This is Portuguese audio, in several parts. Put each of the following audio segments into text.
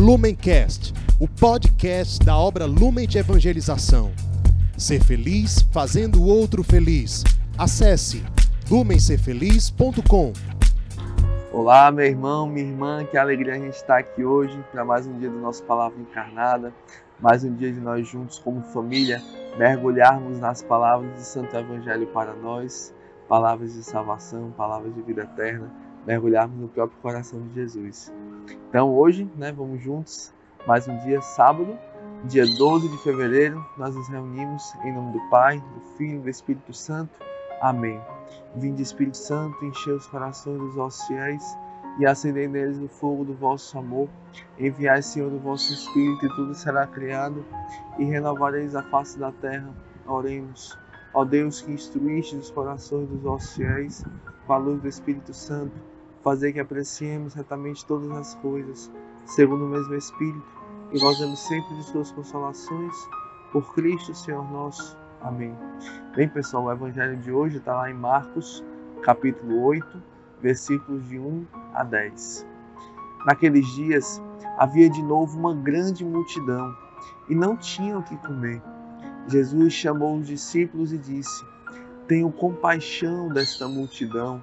Lumencast, o podcast da obra Lumen de Evangelização. Ser feliz fazendo o outro feliz. Acesse lumencerfeliz.com. Olá, meu irmão, minha irmã, que alegria a gente estar aqui hoje para mais um dia do nosso Palavra Encarnada, mais um dia de nós juntos como família mergulharmos nas palavras do Santo Evangelho para nós, palavras de salvação, palavras de vida eterna, mergulharmos no próprio coração de Jesus. Então hoje, né, vamos juntos, mais um dia, sábado, dia 12 de fevereiro, nós nos reunimos em nome do Pai, do Filho e do Espírito Santo. Amém. Vinde Espírito Santo, enchei os corações dos vossos fiéis e acendei neles o fogo do vosso amor. Enviai, Senhor, o vosso Espírito e tudo será criado e renovareis a face da terra. Oremos. Ó Deus que instruíste os corações dos vossos fiéis com a luz do Espírito Santo, fazer que apreciemos retamente todas as coisas, segundo o mesmo Espírito, e gozemos sempre de suas consolações, por Cristo Senhor nosso. Amém. Bem, pessoal, o evangelho de hoje está lá em Marcos, capítulo 8, versículos de 1 a 10. Naqueles dias havia de novo uma grande multidão e não tinham o que comer. Jesus chamou os discípulos e disse: Tenho compaixão desta multidão,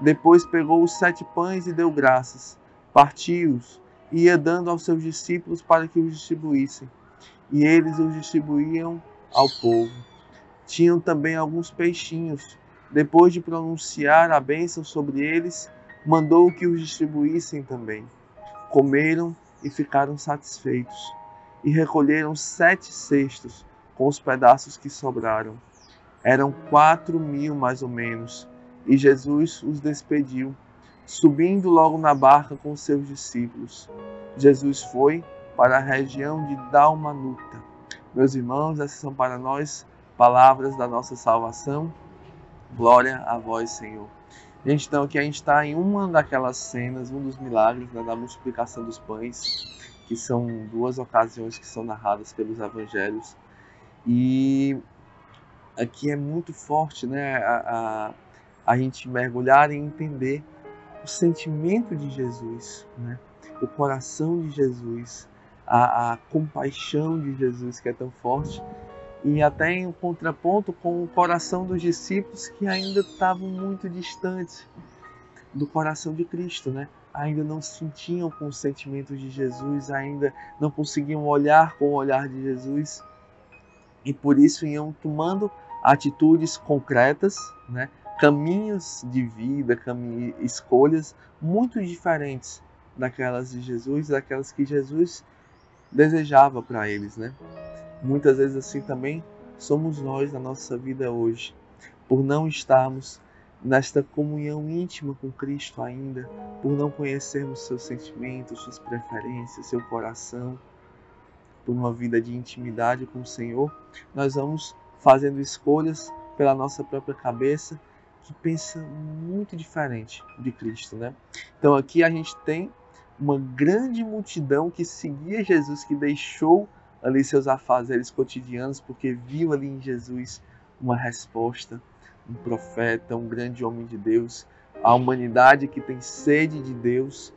Depois pegou os sete pães e deu graças, partiu-os e ia dando aos seus discípulos para que os distribuíssem. E eles os distribuíam ao povo. Tinham também alguns peixinhos. Depois de pronunciar a bênção sobre eles, mandou que os distribuíssem também. Comeram e ficaram satisfeitos, e recolheram sete cestos com os pedaços que sobraram. Eram quatro mil mais ou menos, e Jesus os despediu, subindo logo na barca com seus discípulos. Jesus foi para a região de Dalmanuta. Meus irmãos, essas são para nós palavras da nossa salvação. Glória a vós, Senhor. Gente, então aqui a gente está em uma daquelas cenas, um dos milagres né, da multiplicação dos pães, que são duas ocasiões que são narradas pelos evangelhos. E aqui é muito forte né, a, a, a gente mergulhar e entender o sentimento de Jesus, né, o coração de Jesus, a, a compaixão de Jesus que é tão forte e até em contraponto com o coração dos discípulos que ainda estavam muito distantes do coração de Cristo, né? Ainda não sentiam com os sentimentos de Jesus, ainda não conseguiam olhar com o olhar de Jesus e por isso iam tomando atitudes concretas, né? Caminhos de vida, caminhos, escolhas muito diferentes daquelas de Jesus, daquelas que Jesus desejava para eles, né? Muitas vezes assim também somos nós na nossa vida hoje, por não estarmos nesta comunhão íntima com Cristo ainda, por não conhecermos seus sentimentos, suas preferências, seu coração, por uma vida de intimidade com o Senhor, nós vamos fazendo escolhas pela nossa própria cabeça que pensa muito diferente de Cristo, né? Então aqui a gente tem uma grande multidão que seguia Jesus, que deixou ali seus afazeres cotidianos, porque viu ali em Jesus uma resposta, um profeta, um grande homem de Deus. A humanidade que tem sede de Deus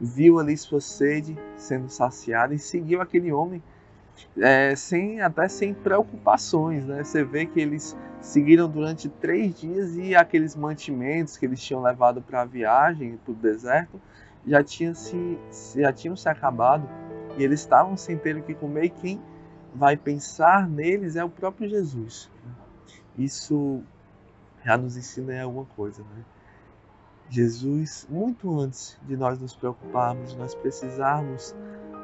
viu ali sua sede sendo saciada e seguiu aquele homem é, sem até sem preocupações, né? Você vê que eles seguiram durante três dias e aqueles mantimentos que eles tinham levado para a viagem para o deserto já tinham se já tinham se acabado e eles estavam sem ter o que comer, e quem vai pensar neles é o próprio Jesus. Isso já nos ensina alguma coisa, né? Jesus, muito antes de nós nos preocuparmos, de nós precisarmos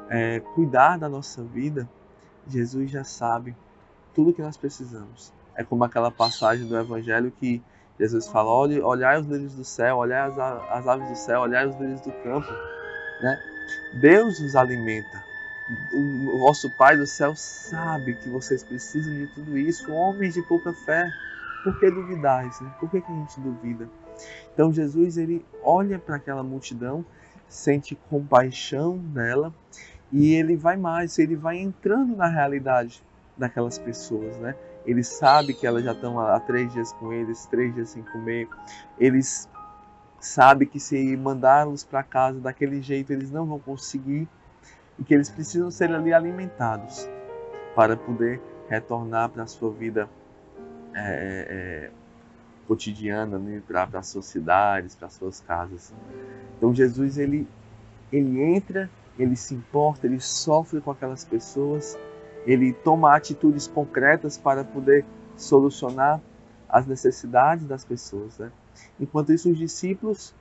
é, cuidar da nossa vida, Jesus já sabe tudo que nós precisamos. É como aquela passagem do Evangelho que Jesus fala: olhai os lírios do céu, olhai as, aves do céu, olhai os lírios do campo. Né? Deus os alimenta. o vosso Pai do céu sabe que vocês precisam de tudo isso. Homens de pouca fé, por que duvidais? Né? Por que, que a gente duvida? Então Jesus ele olha para aquela multidão, sente compaixão nela e ele vai mais, ele vai entrando na realidade daquelas pessoas, né? Ele sabe que elas já estão há três dias com eles, três dias sem comer. Eles sabem que se mandá-los para casa daquele jeito eles não vão conseguir e que eles precisam ser ali alimentados para poder retornar para a sua vida é, é, cotidiana, né? para as suas cidades, para as suas casas. Então Jesus ele ele entra, ele se importa, ele sofre com aquelas pessoas ele toma atitudes concretas para poder solucionar as necessidades das pessoas. Né? Enquanto isso, os discípulos,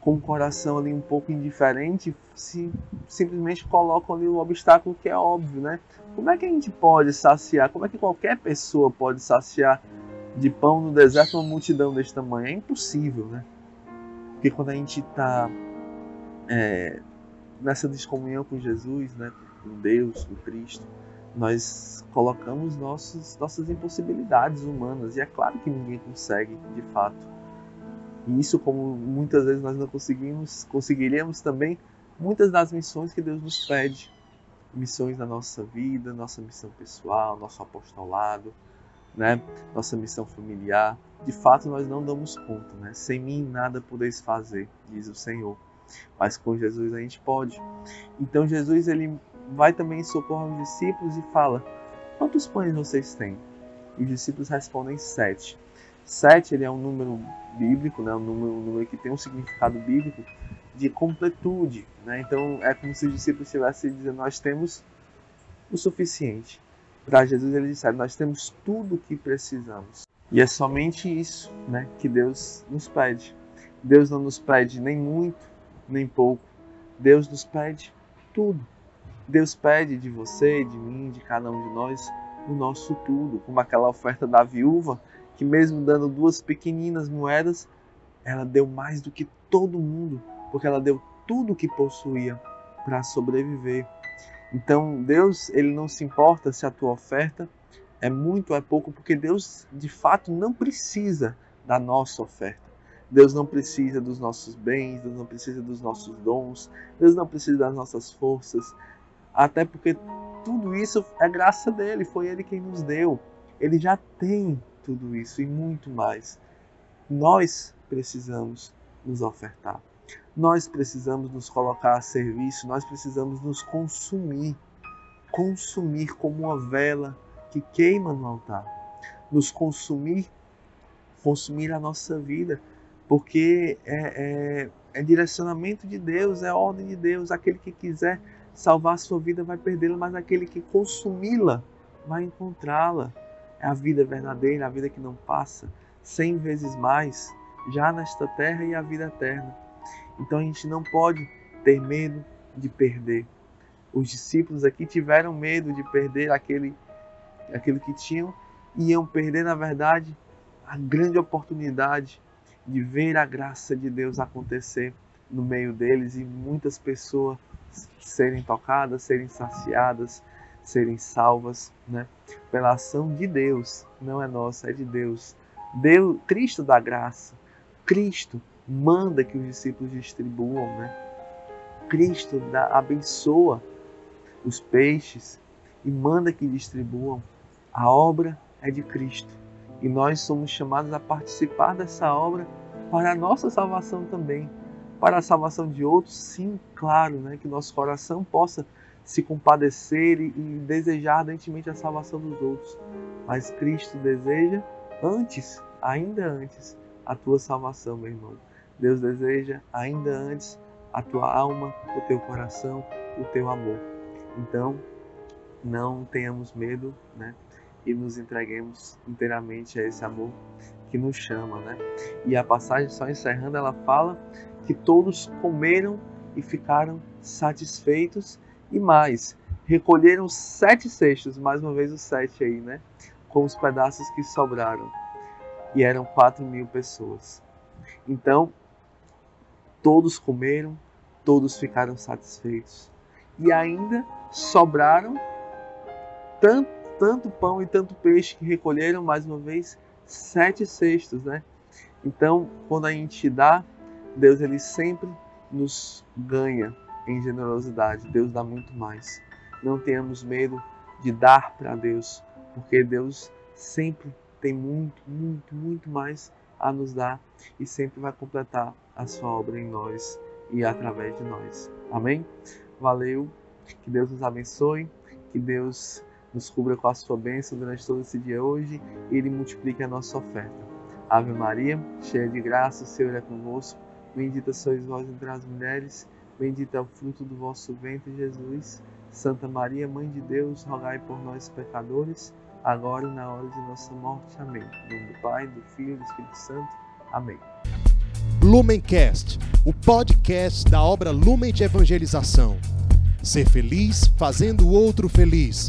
com o coração ali um pouco indiferente, se, simplesmente colocam ali um obstáculo que é óbvio. Né? Como é que a gente pode saciar, como é que qualquer pessoa pode saciar de pão no deserto uma multidão desse tamanho? É impossível, né? Porque quando a gente está é, nessa descomunhão com Jesus, né? com Deus, com Cristo, nós colocamos nossos, nossas impossibilidades humanas. E é claro que ninguém consegue, de fato. E isso, como muitas vezes nós não conseguimos, conseguiríamos também muitas das missões que Deus nos pede. Missões na nossa vida, nossa missão pessoal, nosso apostolado, né? nossa missão familiar. De fato, nós não damos conta. Né? Sem mim nada podeis fazer, diz o Senhor. Mas com Jesus a gente pode. Então Jesus ele vai também socorrer os discípulos e fala: Quantos pães vocês têm? E os discípulos respondem sete. Sete ele é um número bíblico, né? um, número, um número que tem um significado bíblico de completude. Né? Então é como se os discípulos estivessem dizendo: Nós temos o suficiente. Para Jesus ele disseram: Nós temos tudo o que precisamos. E é somente isso né, que Deus nos pede. Deus não nos pede nem muito, nem pouco. Deus nos pede tudo. Deus pede de você, de mim, de cada um de nós, o nosso tudo, como aquela oferta da viúva, que mesmo dando duas pequeninas moedas, ela deu mais do que todo mundo, porque ela deu tudo o que possuía para sobreviver. Então, Deus, ele não se importa se a tua oferta é muito ou é pouco, porque Deus, de fato, não precisa da nossa oferta. Deus não precisa dos nossos bens, Deus não precisa dos nossos dons, Deus não precisa das nossas forças, até porque tudo isso é graça dele, foi ele quem nos deu. Ele já tem tudo isso e muito mais. Nós precisamos nos ofertar. Nós precisamos nos colocar a serviço, nós precisamos nos consumir. Consumir como uma vela que queima no altar. Nos consumir, consumir a nossa vida, porque é, é, é direcionamento de Deus, é ordem de Deus. Aquele que quiser salvar a sua vida vai perdê-la, mas aquele que consumi-la vai encontrá-la. É a vida verdadeira, a vida que não passa, cem vezes mais, já nesta terra e a vida eterna. Então a gente não pode ter medo de perder. Os discípulos aqui tiveram medo de perder aquele, aquilo que tinham, e iam perder, na verdade, a grande oportunidade de ver a graça de Deus acontecer no meio deles e muitas pessoas serem tocadas, serem saciadas, serem salvas, né? Pela ação de Deus, não é nossa, é de Deus. Deus, Cristo dá graça. Cristo manda que os discípulos distribuam, né? Cristo dá, abençoa os peixes e manda que distribuam. A obra é de Cristo e nós somos chamados a participar dessa obra para a nossa salvação também para a salvação de outros, sim, claro, né, que nosso coração possa se compadecer e, e desejar ardentemente a salvação dos outros. Mas Cristo deseja antes, ainda antes, a tua salvação, meu irmão. Deus deseja ainda antes a tua alma, o teu coração, o teu amor. Então, não tenhamos medo, né? E nos entreguemos inteiramente a esse amor que nos chama, né? E a passagem, só encerrando, ela fala que todos comeram e ficaram satisfeitos e mais, recolheram sete cestos, mais uma vez o sete aí, né? Com os pedaços que sobraram. E eram quatro mil pessoas. Então, todos comeram, todos ficaram satisfeitos. e ainda sobraram tanto, tanto pão e tanto peixe que recolheram mais uma vez sete cestos, né? Então, quando a gente dá, Deus ele sempre nos ganha em generosidade. Deus dá muito mais. Não tenhamos medo de dar para Deus, porque Deus sempre tem muito, muito, muito mais a nos dar e sempre vai completar a sua obra em nós e através de nós. Amém? Valeu. Que Deus nos abençoe, que Deus nos cubra com a sua bênção durante todo esse dia hoje e Ele multiplique a nossa oferta. Ave Maria, cheia de graça, o Senhor é convosco. Bendita sois vós entre as mulheres, bendito é o fruto do vosso ventre, Jesus. Santa Maria, Mãe de Deus, rogai por nós, pecadores, agora e na hora de nossa morte. Amém. Em nome do Pai, do Filho e do Espírito Santo. Amém. Lumencast, o podcast da obra Lumen de Evangelização. Ser feliz fazendo o outro feliz.